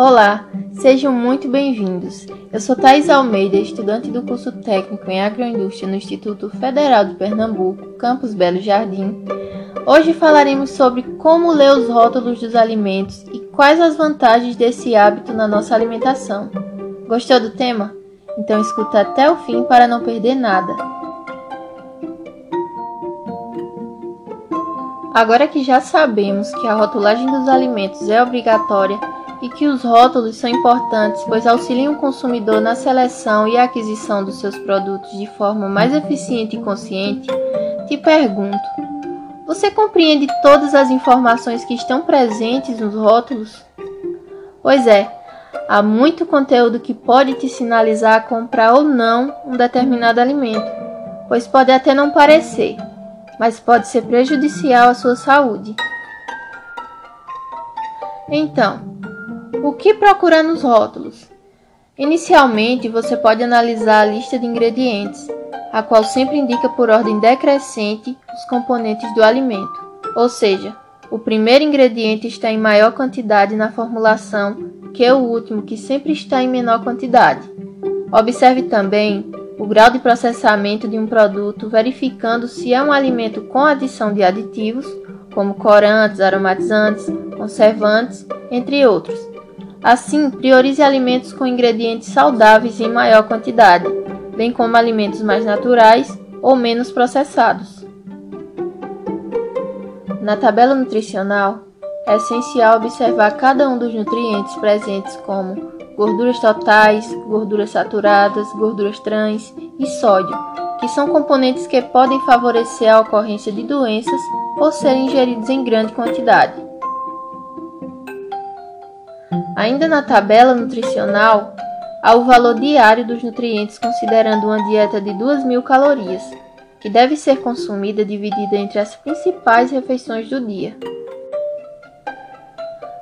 Olá, sejam muito bem-vindos. Eu sou Thais Almeida, estudante do curso técnico em agroindústria no Instituto Federal de Pernambuco, campus Belo Jardim. Hoje falaremos sobre como ler os rótulos dos alimentos e quais as vantagens desse hábito na nossa alimentação. Gostou do tema? Então escuta até o fim para não perder nada. Agora que já sabemos que a rotulagem dos alimentos é obrigatória e que os rótulos são importantes, pois auxiliam o consumidor na seleção e aquisição dos seus produtos de forma mais eficiente e consciente, te pergunto: você compreende todas as informações que estão presentes nos rótulos? Pois é, há muito conteúdo que pode te sinalizar a comprar ou não um determinado alimento, pois pode até não parecer mas pode ser prejudicial à sua saúde. Então, o que procurar nos rótulos? Inicialmente, você pode analisar a lista de ingredientes, a qual sempre indica por ordem decrescente os componentes do alimento, ou seja, o primeiro ingrediente está em maior quantidade na formulação que o último, que sempre está em menor quantidade. Observe também o grau de processamento de um produto, verificando se é um alimento com adição de aditivos, como corantes, aromatizantes, conservantes, entre outros. Assim, priorize alimentos com ingredientes saudáveis em maior quantidade, bem como alimentos mais naturais ou menos processados. Na tabela nutricional, é essencial observar cada um dos nutrientes presentes, como gorduras totais, gorduras saturadas, gorduras trans e sódio, que são componentes que podem favorecer a ocorrência de doenças por serem ingeridos em grande quantidade. Ainda na tabela nutricional, há o valor diário dos nutrientes considerando uma dieta de 2.000 calorias, que deve ser consumida dividida entre as principais refeições do dia.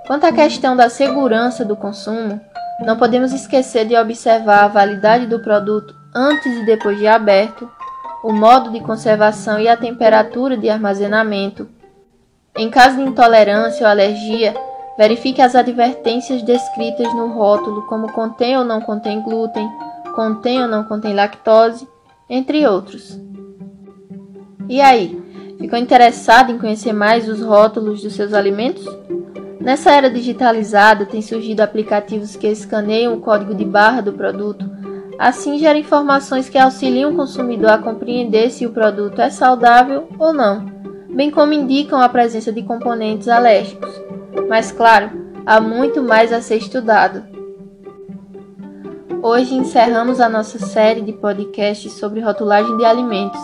Quanto à questão da segurança do consumo, não podemos esquecer de observar a validade do produto antes e depois de aberto, o modo de conservação e a temperatura de armazenamento. Em caso de intolerância ou alergia, verifique as advertências descritas no rótulo, como contém ou não contém glúten, contém ou não contém lactose, entre outros. E aí, ficou interessado em conhecer mais os rótulos dos seus alimentos? Nessa era digitalizada, tem surgido aplicativos que escaneiam o código de barra do produto, assim geram informações que auxiliam o consumidor a compreender se o produto é saudável ou não, bem como indicam a presença de componentes alérgicos. Mas claro, há muito mais a ser estudado. Hoje encerramos a nossa série de podcasts sobre rotulagem de alimentos.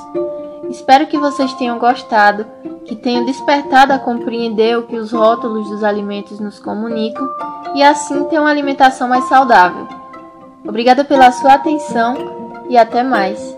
Espero que vocês tenham gostado que tenham despertado a compreender o que os rótulos dos alimentos nos comunicam e assim ter uma alimentação mais saudável. Obrigada pela sua atenção e até mais.